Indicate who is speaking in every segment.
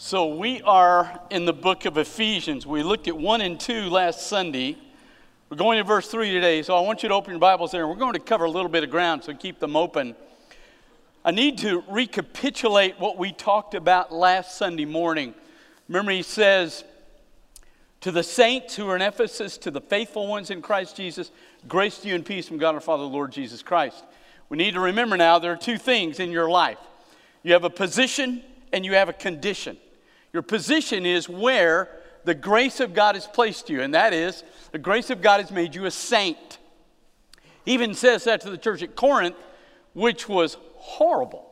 Speaker 1: So we are in the book of Ephesians. We looked at 1 and 2 last Sunday. We're going to verse 3 today, so I want you to open your Bibles there. We're going to cover a little bit of ground, so keep them open. I need to recapitulate what we talked about last Sunday morning. Remember, he says, To the saints who are in Ephesus, to the faithful ones in Christ Jesus, grace to you and peace from God our Father, the Lord Jesus Christ. We need to remember now there are two things in your life you have a position and you have a condition. Your position is where the grace of God has placed you, and that is the grace of God has made you a saint. He even says that to the church at Corinth, which was horrible.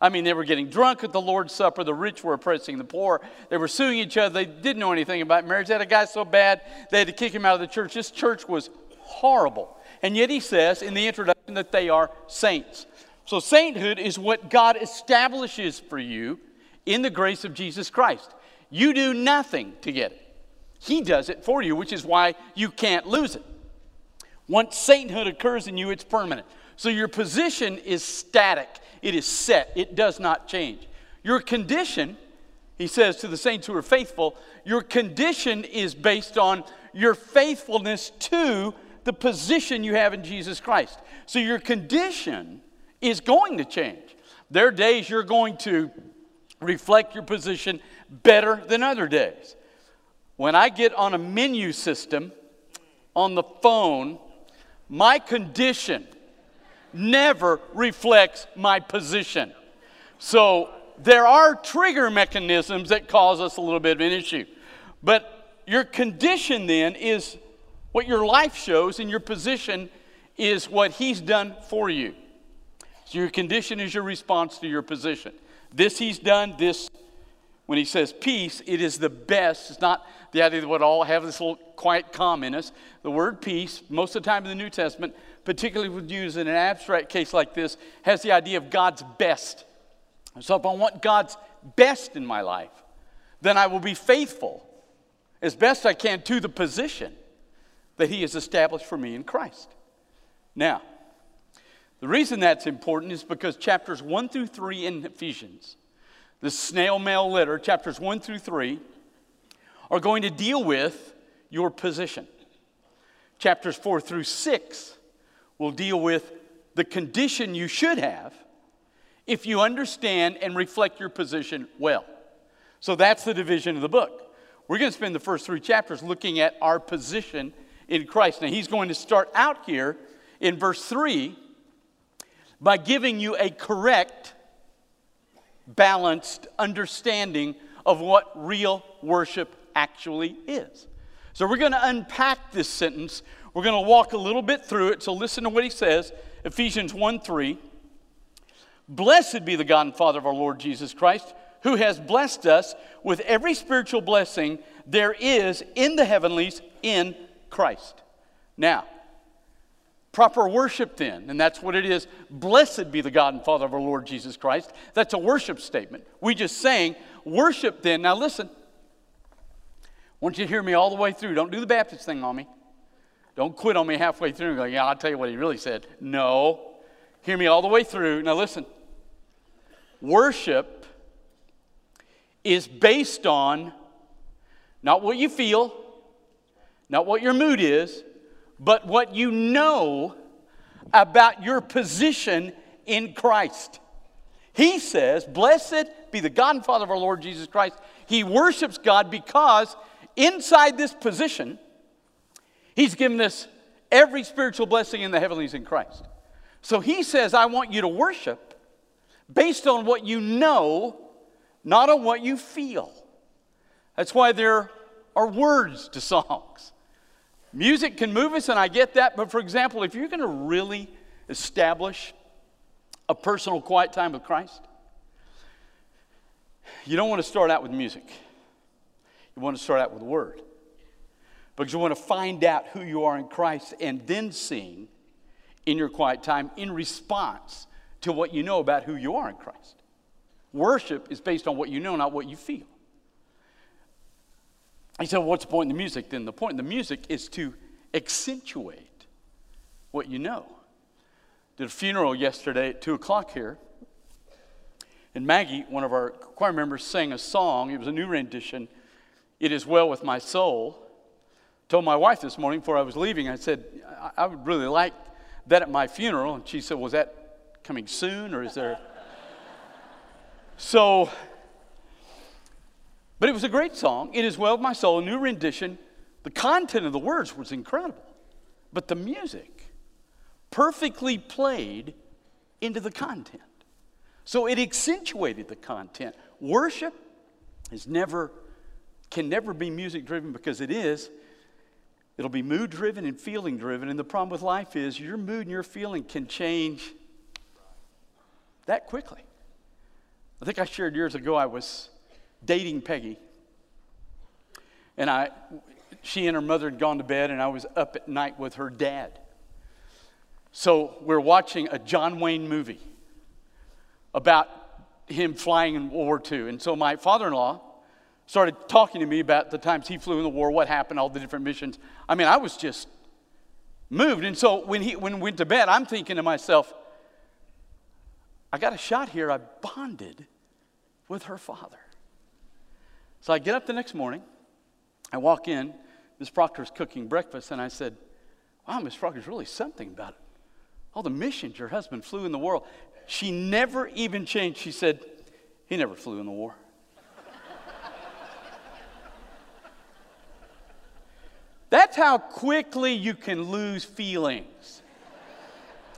Speaker 1: I mean, they were getting drunk at the Lord's Supper. The rich were oppressing the poor. They were suing each other. They didn't know anything about marriage. They had a guy so bad, they had to kick him out of the church. This church was horrible. And yet he says in the introduction that they are saints. So, sainthood is what God establishes for you in the grace of Jesus Christ. You do nothing to get it, He does it for you, which is why you can't lose it. Once sainthood occurs in you, it's permanent. So your position is static, it is set, it does not change. Your condition, he says to the saints who are faithful, your condition is based on your faithfulness to the position you have in Jesus Christ. So your condition is going to change. There are days you're going to reflect your position better than other days. When I get on a menu system on the phone, my condition never reflects my position. So there are trigger mechanisms that cause us a little bit of an issue. But your condition then is what your life shows, and your position is what He's done for you. So your condition is your response to your position. This he's done, this, when he says peace, it is the best. It's not the idea that we all have this little quiet calm in us. The word peace, most of the time in the New Testament, particularly when used in an abstract case like this, has the idea of God's best. So if I want God's best in my life, then I will be faithful as best I can to the position that He has established for me in Christ. Now, the reason that's important is because chapters 1 through 3 in Ephesians, the snail mail letter, chapters 1 through 3, are going to deal with your position. Chapters 4 through 6 will deal with the condition you should have if you understand and reflect your position well. So that's the division of the book. We're going to spend the first three chapters looking at our position in Christ. Now, he's going to start out here in verse 3 by giving you a correct, balanced understanding of what real worship actually is. So we're going to unpack this sentence. We're going to walk a little bit through it. So listen to what he says Ephesians 1 3. Blessed be the God and Father of our Lord Jesus Christ, who has blessed us with every spiritual blessing there is in the heavenlies in Christ. Now, Proper worship, then, and that's what it is. Blessed be the God and Father of our Lord Jesus Christ. That's a worship statement. We just saying, worship then. Now listen. I want you hear me all the way through. Don't do the Baptist thing on me. Don't quit on me halfway through and go, yeah, I'll tell you what he really said. No. Hear me all the way through. Now listen. Worship is based on not what you feel, not what your mood is, but what you know about your position in Christ. He says, Blessed be the God and Father of our Lord Jesus Christ. He worships God because inside this position, He's given us every spiritual blessing in the heavenlies in Christ. So He says, I want you to worship based on what you know, not on what you feel. That's why there are words to songs. Music can move us, and I get that, but for example, if you're going to really establish a personal quiet time with Christ, you don't want to start out with music. You want to start out with the Word. Because you want to find out who you are in Christ and then sing in your quiet time in response to what you know about who you are in Christ. Worship is based on what you know, not what you feel. He said, well, What's the point in the music? Then the point in the music is to accentuate what you know. Did a funeral yesterday at 2 o'clock here. And Maggie, one of our choir members, sang a song. It was a new rendition. It is well with my soul. Told my wife this morning before I was leaving, I said, I, I would really like that at my funeral. And she said, Was that coming soon or is there. so, but it was a great song. It is well with my soul, a new rendition. The content of the words was incredible, but the music perfectly played into the content. So it accentuated the content. Worship is never, can never be music driven because it is. It'll be mood driven and feeling driven. And the problem with life is your mood and your feeling can change that quickly. I think I shared years ago I was dating Peggy. And I, she and her mother had gone to bed, and I was up at night with her dad. So we're watching a John Wayne movie about him flying in World War II. And so my father in law started talking to me about the times he flew in the war, what happened, all the different missions. I mean, I was just moved. And so when he when we went to bed, I'm thinking to myself, I got a shot here. I bonded with her father. So I get up the next morning, I walk in, Miss Proctor's cooking breakfast, and I said, Wow, Miss Proctor's really something about it. All the missions your husband flew in the world. She never even changed. She said, He never flew in the war. That's how quickly you can lose feelings.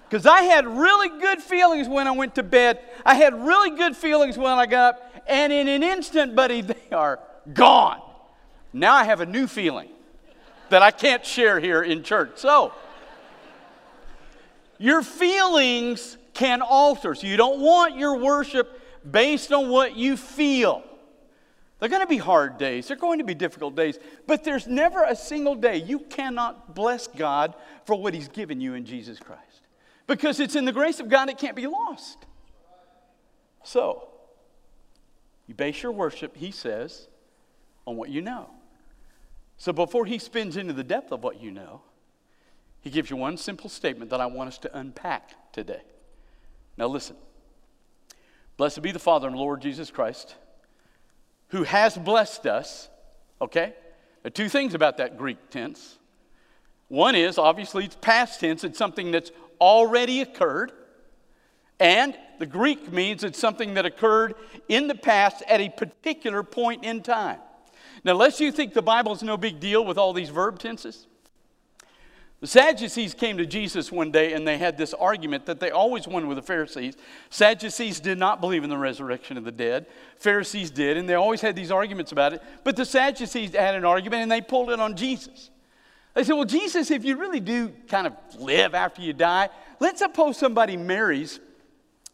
Speaker 1: Because I had really good feelings when I went to bed. I had really good feelings when I got up. And in an instant, buddy, they are gone. Now I have a new feeling that I can't share here in church. So, your feelings can alter. So you don't want your worship based on what you feel. They're going to be hard days. They're going to be difficult days. But there's never a single day you cannot bless God for what He's given you in Jesus Christ. Because it's in the grace of God, it can't be lost. So, you base your worship, He says, on what you know. So before He spins into the depth of what you know, He gives you one simple statement that I want us to unpack today. Now, listen. Blessed be the Father and Lord Jesus Christ, who has blessed us. Okay? There are two things about that Greek tense. One is, obviously, it's past tense, it's something that's already occurred. And the Greek means it's something that occurred in the past at a particular point in time. Now, lest you think the Bible is no big deal with all these verb tenses, the Sadducees came to Jesus one day and they had this argument that they always won with the Pharisees. Sadducees did not believe in the resurrection of the dead. Pharisees did, and they always had these arguments about it. But the Sadducees had an argument and they pulled it on Jesus. They said, Well, Jesus, if you really do kind of live after you die, let's suppose somebody marries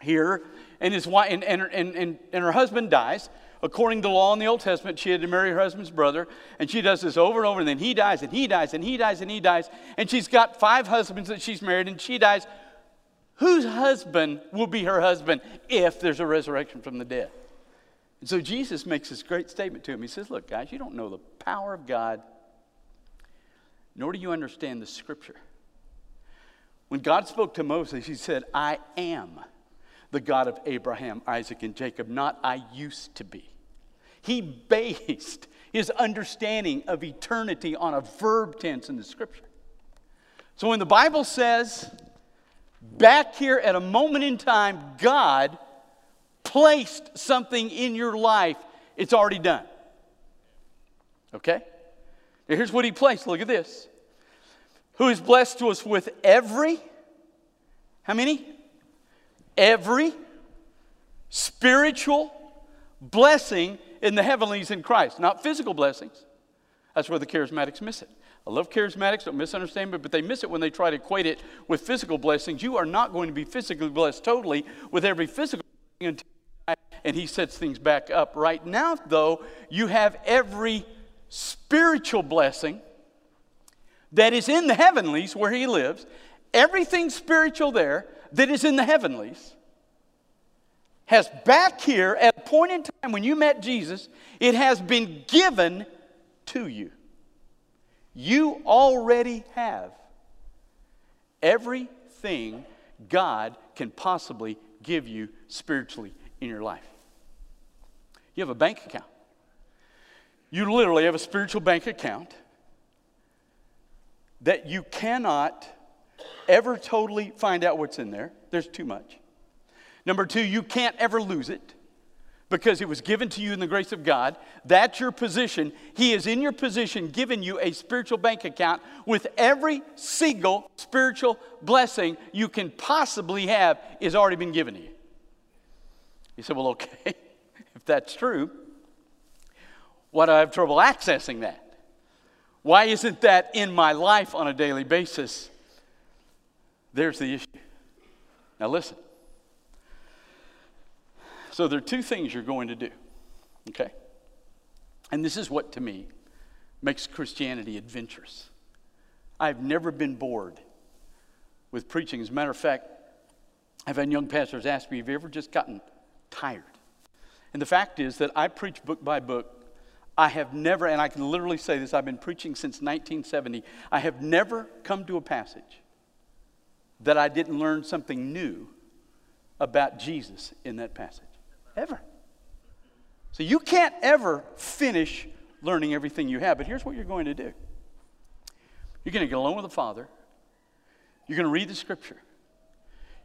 Speaker 1: here and, his wife, and, and, and, and her husband dies according to the law in the Old Testament, she had to marry her husband's brother. And she does this over and over. And then he dies, and he dies, and he dies, and he dies. And she's got five husbands that she's married, and she dies. Whose husband will be her husband if there's a resurrection from the dead? And so Jesus makes this great statement to him. He says, Look, guys, you don't know the power of God, nor do you understand the scripture. When God spoke to Moses, he said, I am the God of Abraham, Isaac, and Jacob, not I used to be. He based his understanding of eternity on a verb tense in the scripture. So when the Bible says, back here at a moment in time, God placed something in your life, it's already done. Okay? Now here's what he placed. Look at this. Who is blessed to us with every, how many? Every spiritual blessing in the heavenlies in Christ, not physical blessings. That's where the charismatics miss it. I love charismatics, don't misunderstand me, but they miss it when they try to equate it with physical blessings. You are not going to be physically blessed totally with every physical blessing and he sets things back up. Right now, though, you have every spiritual blessing that is in the heavenlies where he lives, everything spiritual there that is in the heavenlies has back here at a point in time when you met Jesus, it has been given to you. You already have everything God can possibly give you spiritually in your life. You have a bank account. You literally have a spiritual bank account that you cannot ever totally find out what's in there. There's too much. Number two, you can't ever lose it because it was given to you in the grace of God. That's your position. He is in your position, giving you a spiritual bank account with every single spiritual blessing you can possibly have is already been given to you. You said, well, okay, if that's true, why do I have trouble accessing that? Why isn't that in my life on a daily basis? There's the issue. Now, listen. So, there are two things you're going to do, okay? And this is what, to me, makes Christianity adventurous. I've never been bored with preaching. As a matter of fact, I've had young pastors ask me, Have you ever just gotten tired? And the fact is that I preach book by book I have never, and I can literally say this, I've been preaching since 1970. I have never come to a passage that I didn't learn something new about Jesus in that passage. Ever. So you can't ever finish learning everything you have, but here's what you're going to do you're going to get alone with the Father, you're going to read the Scripture,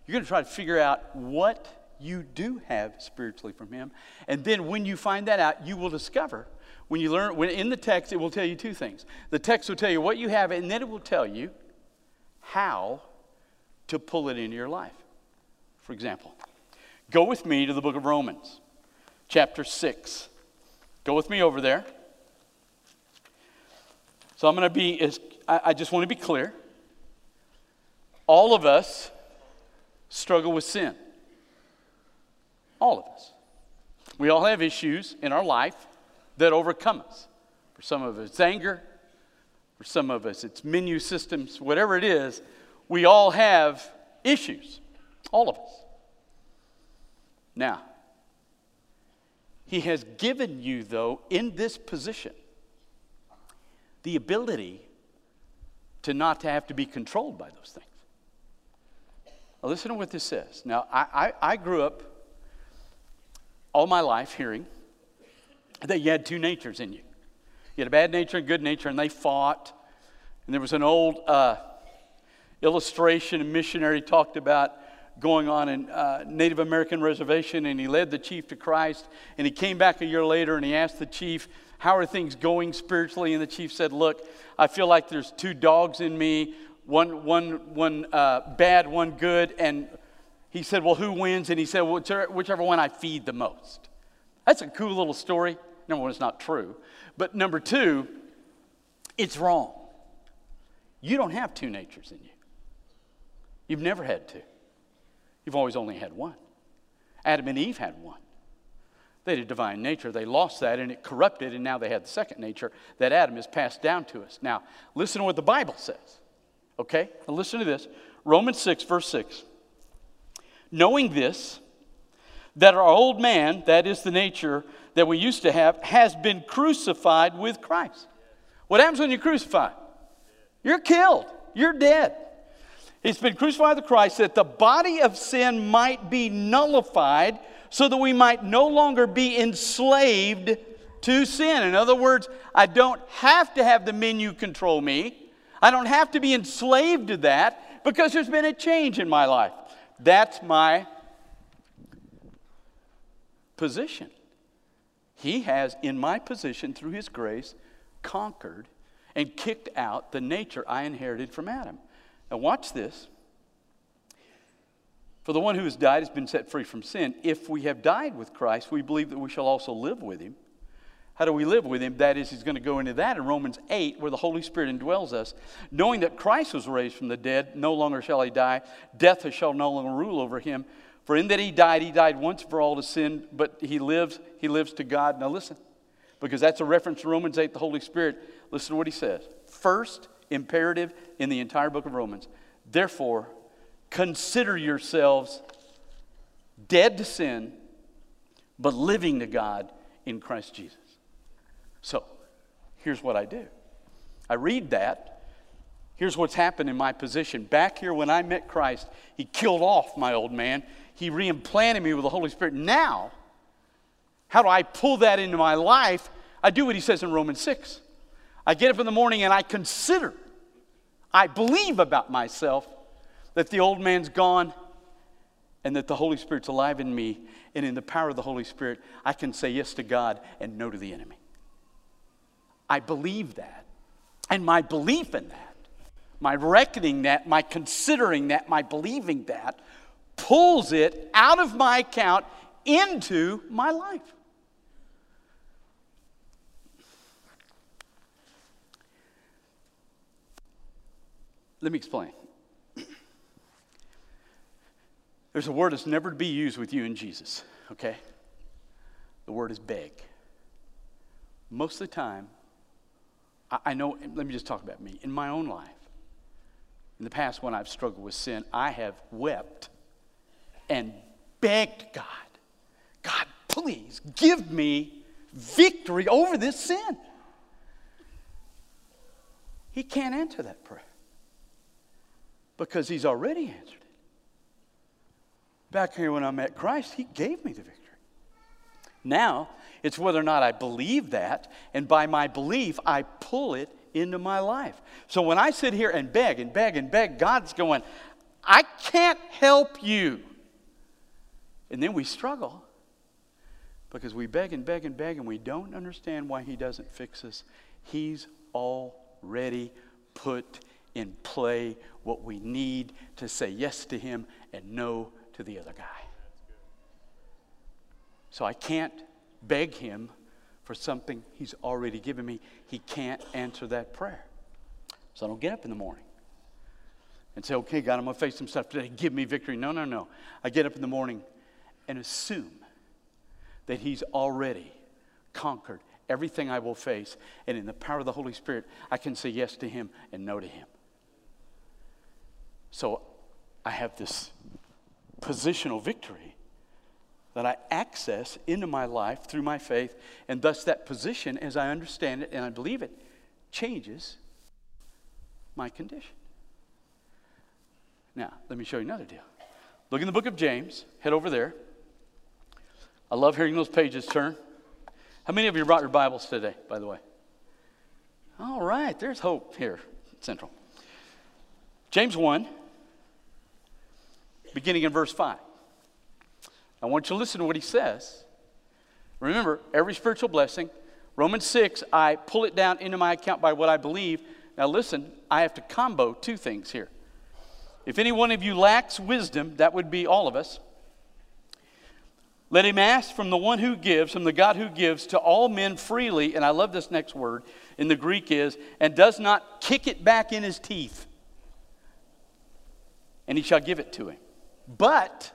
Speaker 1: you're going to try to figure out what you do have spiritually from Him, and then when you find that out, you will discover when you learn, when in the text, it will tell you two things. The text will tell you what you have, and then it will tell you how to pull it into your life. For example, go with me to the book of Romans, chapter 6. Go with me over there. So I'm going to be, as, I, I just want to be clear. All of us struggle with sin. All of us. We all have issues in our life that overcome us. For some of us, it's anger. For some of us, it's menu systems. Whatever it is, we all have issues. All of us. Now, He has given you, though, in this position, the ability to not to have to be controlled by those things. Now, listen to what this says. Now, I, I, I grew up all my life hearing that you had two natures in you. You had a bad nature and good nature, and they fought. And there was an old uh, illustration a missionary talked about going on in uh, Native American reservation, and he led the chief to Christ. And he came back a year later and he asked the chief, How are things going spiritually? And the chief said, Look, I feel like there's two dogs in me one, one, one uh, bad, one good. And he said, Well, who wins? And he said, well, Whichever one I feed the most. That's a cool little story. Number one, it's not true. But number two, it's wrong. You don't have two natures in you. You've never had two. You've always only had one. Adam and Eve had one. They had a divine nature. They lost that and it corrupted, and now they had the second nature that Adam has passed down to us. Now, listen to what the Bible says. Okay? Now listen to this Romans 6, verse 6. Knowing this, that our old man, that is the nature that we used to have has been crucified with Christ. What happens when you're crucified? You're killed, you're dead. He's been crucified with Christ that the body of sin might be nullified so that we might no longer be enslaved to sin. In other words, I don't have to have the menu control me. I don't have to be enslaved to that because there's been a change in my life. That's my position. He has, in my position, through His grace, conquered and kicked out the nature I inherited from Adam. Now, watch this. For the one who has died has been set free from sin. If we have died with Christ, we believe that we shall also live with Him. How do we live with Him? That is, He's going to go into that in Romans 8, where the Holy Spirit indwells us. Knowing that Christ was raised from the dead, no longer shall He die. Death shall no longer rule over Him. For in that he died, he died once for all to sin, but he lives, he lives to God. Now listen, because that's a reference to Romans 8, the Holy Spirit. Listen to what he says. First imperative in the entire book of Romans. Therefore, consider yourselves dead to sin, but living to God in Christ Jesus. So, here's what I do I read that Here's what's happened in my position. Back here, when I met Christ, He killed off my old man. He reimplanted me with the Holy Spirit. Now, How do I pull that into my life? I do what he says in Romans 6. I get up in the morning and I consider, I believe about myself that the old man's gone and that the Holy Spirit's alive in me. And in the power of the Holy Spirit, I can say yes to God and no to the enemy. I believe that. And my belief in that, my reckoning that, my considering that, my believing that, pulls it out of my account into my life. Let me explain. There's a word that's never to be used with you and Jesus, okay? The word is beg. Most of the time, I, I know, let me just talk about me. In my own life, in the past when I've struggled with sin, I have wept and begged God, God, please give me victory over this sin. He can't answer that prayer because He's already answered it. Back here when I met Christ, He gave me the victory. Now, it's whether or not I believe that, and by my belief, I pull it into my life. So when I sit here and beg and beg and beg, God's going, I can't help you. And then we struggle because we beg and beg and beg and we don't understand why He doesn't fix us. He's already put in play what we need to say yes to Him and no to the other guy. So I can't beg Him for something He's already given me. He can't answer that prayer. So I don't get up in the morning and say, okay, God, I'm going to face some stuff today. Give me victory. No, no, no. I get up in the morning and assume that He's already conquered everything I will face. And in the power of the Holy Spirit, I can say yes to Him and no to Him. So I have this positional victory that I access into my life through my faith, and thus that position, as I understand it and I believe it, changes my condition. Now, let me show you another deal. Look in the book of James, head over there. I love hearing those pages turn. How many of you brought your Bibles today, by the way? All right, there's hope here, Central. James 1, beginning in verse 5. I want you to listen to what he says. Remember, every spiritual blessing, Romans 6, I pull it down into my account by what I believe. Now, listen, I have to combo two things here. If any one of you lacks wisdom, that would be all of us. Let him ask from the one who gives, from the God who gives to all men freely. And I love this next word in the Greek is, and does not kick it back in his teeth. And he shall give it to him. But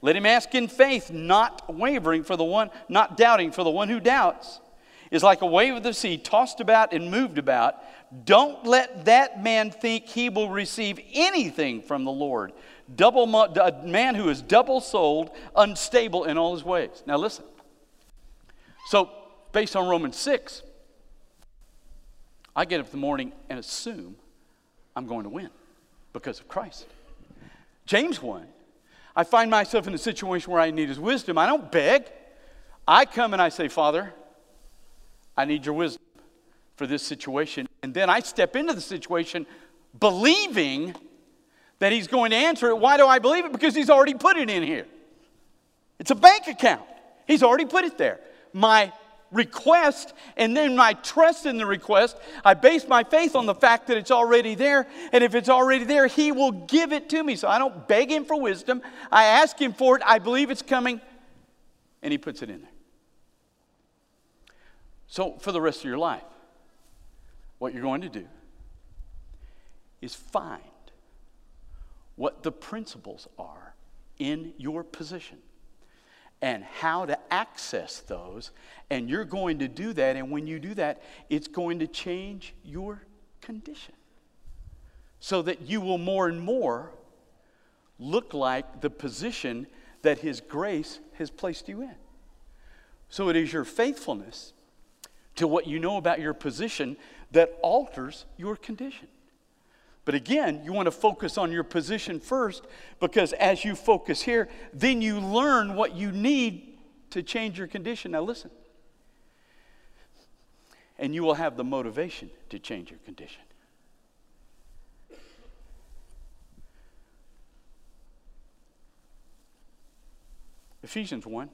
Speaker 1: let him ask in faith, not wavering for the one, not doubting for the one who doubts is like a wave of the sea tossed about and moved about. Don't let that man think he will receive anything from the Lord double, a man who is double souled, unstable in all his ways. Now, listen. So, based on Romans 6, I get up in the morning and assume I'm going to win because of Christ. James 1, I find myself in a situation where I need his wisdom. I don't beg. I come and I say, Father, I need your wisdom for this situation. And then I step into the situation believing that he's going to answer it. Why do I believe it? Because he's already put it in here. It's a bank account. He's already put it there. My request and then my trust in the request, I base my faith on the fact that it's already there. And if it's already there, he will give it to me. So I don't beg him for wisdom. I ask him for it. I believe it's coming. And he puts it in there. So for the rest of your life, what you're going to do is find what the principles are in your position and how to access those. And you're going to do that. And when you do that, it's going to change your condition so that you will more and more look like the position that His grace has placed you in. So it is your faithfulness to what you know about your position that alters your condition. But again, you want to focus on your position first because as you focus here, then you learn what you need to change your condition. Now, listen. And you will have the motivation to change your condition. Ephesians 1,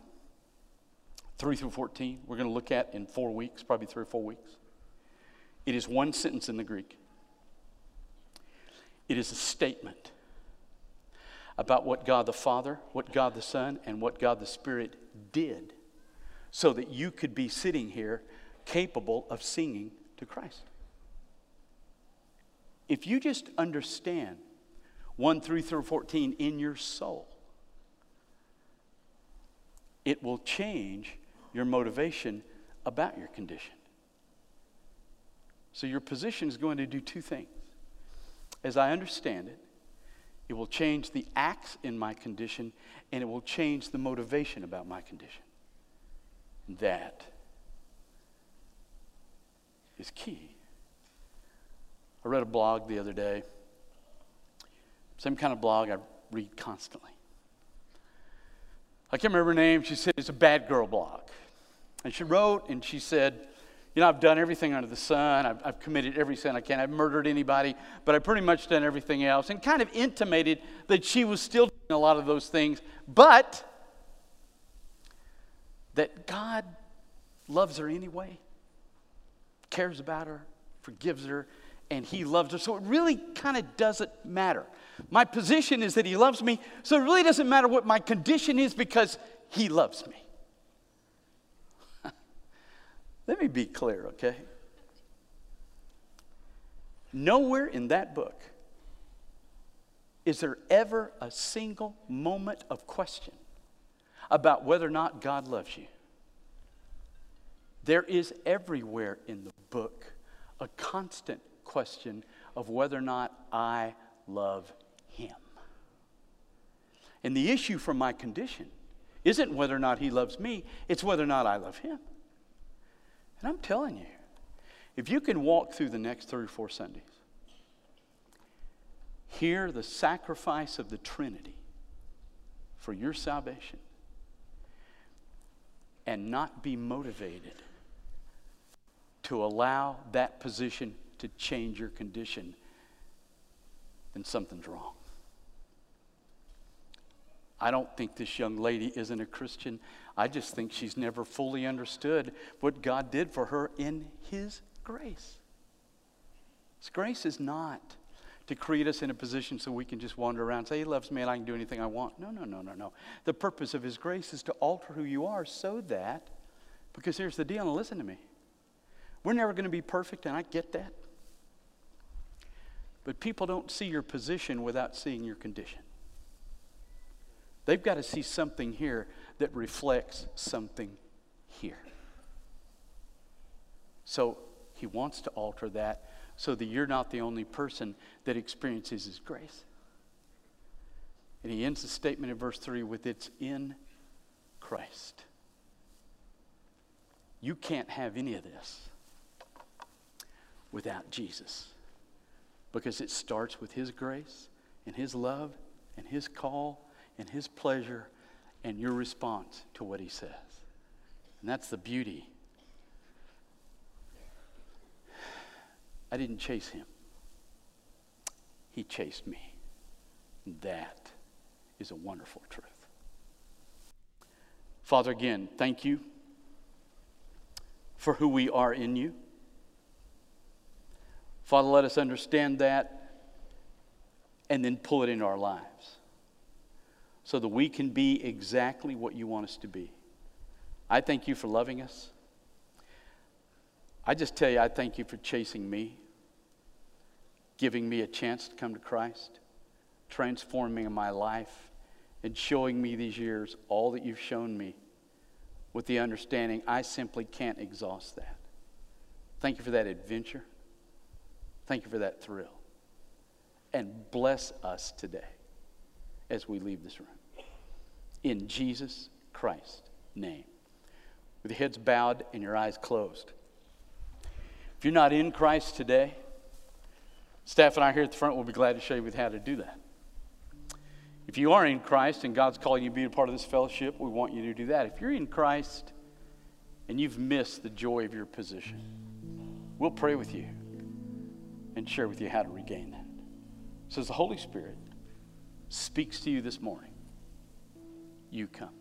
Speaker 1: 3 through 14, we're going to look at in four weeks, probably three or four weeks. It is one sentence in the Greek, it is a statement about what God the Father, what God the Son, and what God the Spirit did so that you could be sitting here capable of singing to Christ. If you just understand 1 3 through 14 in your soul, it will change your motivation about your condition. So, your position is going to do two things. As I understand it, it will change the acts in my condition and it will change the motivation about my condition. That is key. I read a blog the other day, same kind of blog I read constantly. I can't remember her name. She said it's a bad girl blog. And she wrote and she said, You know, I've done everything under the sun. I've, I've committed every sin I can. I've murdered anybody, but I've pretty much done everything else. And kind of intimated that she was still doing a lot of those things, but that God loves her anyway, cares about her, forgives her, and He loves her. So it really kind of doesn't matter. My position is that He loves me, so it really doesn't matter what my condition is because He loves me. Let me be clear, okay? Nowhere in that book is there ever a single moment of question about whether or not God loves you. There is everywhere in the book a constant question of whether or not I love Him. And the issue for my condition isn't whether or not He loves me, it's whether or not I love Him. And I'm telling you, if you can walk through the next three or four Sundays, hear the sacrifice of the Trinity for your salvation, and not be motivated to allow that position to change your condition, then something's wrong. I don't think this young lady isn't a Christian. I just think she's never fully understood what God did for her in His grace. His grace is not to create us in a position so we can just wander around and say, He loves me and I can do anything I want. No, no, no, no, no. The purpose of His grace is to alter who you are so that, because here's the deal, and listen to me. We're never going to be perfect, and I get that. But people don't see your position without seeing your condition. They've got to see something here that reflects something here. So he wants to alter that so that you're not the only person that experiences his grace. And he ends the statement in verse 3 with it's in Christ. You can't have any of this without Jesus because it starts with his grace and his love and his call and his pleasure and your response to what he says. And that's the beauty. I didn't chase him, he chased me. That is a wonderful truth. Father, again, thank you for who we are in you. Father, let us understand that and then pull it into our lives so that we can be exactly what you want us to be. I thank you for loving us. I just tell you, I thank you for chasing me, giving me a chance to come to Christ, transforming my life, and showing me these years all that you've shown me with the understanding I simply can't exhaust that. Thank you for that adventure. Thank you for that thrill. And bless us today as we leave this room in Jesus Christ's name. With your heads bowed and your eyes closed. If you're not in Christ today, staff and I here at the front will be glad to show you how to do that. If you are in Christ and God's calling you to be a part of this fellowship, we want you to do that. If you're in Christ and you've missed the joy of your position, we'll pray with you and share with you how to regain that. So, as the Holy Spirit speaks to you this morning, you come.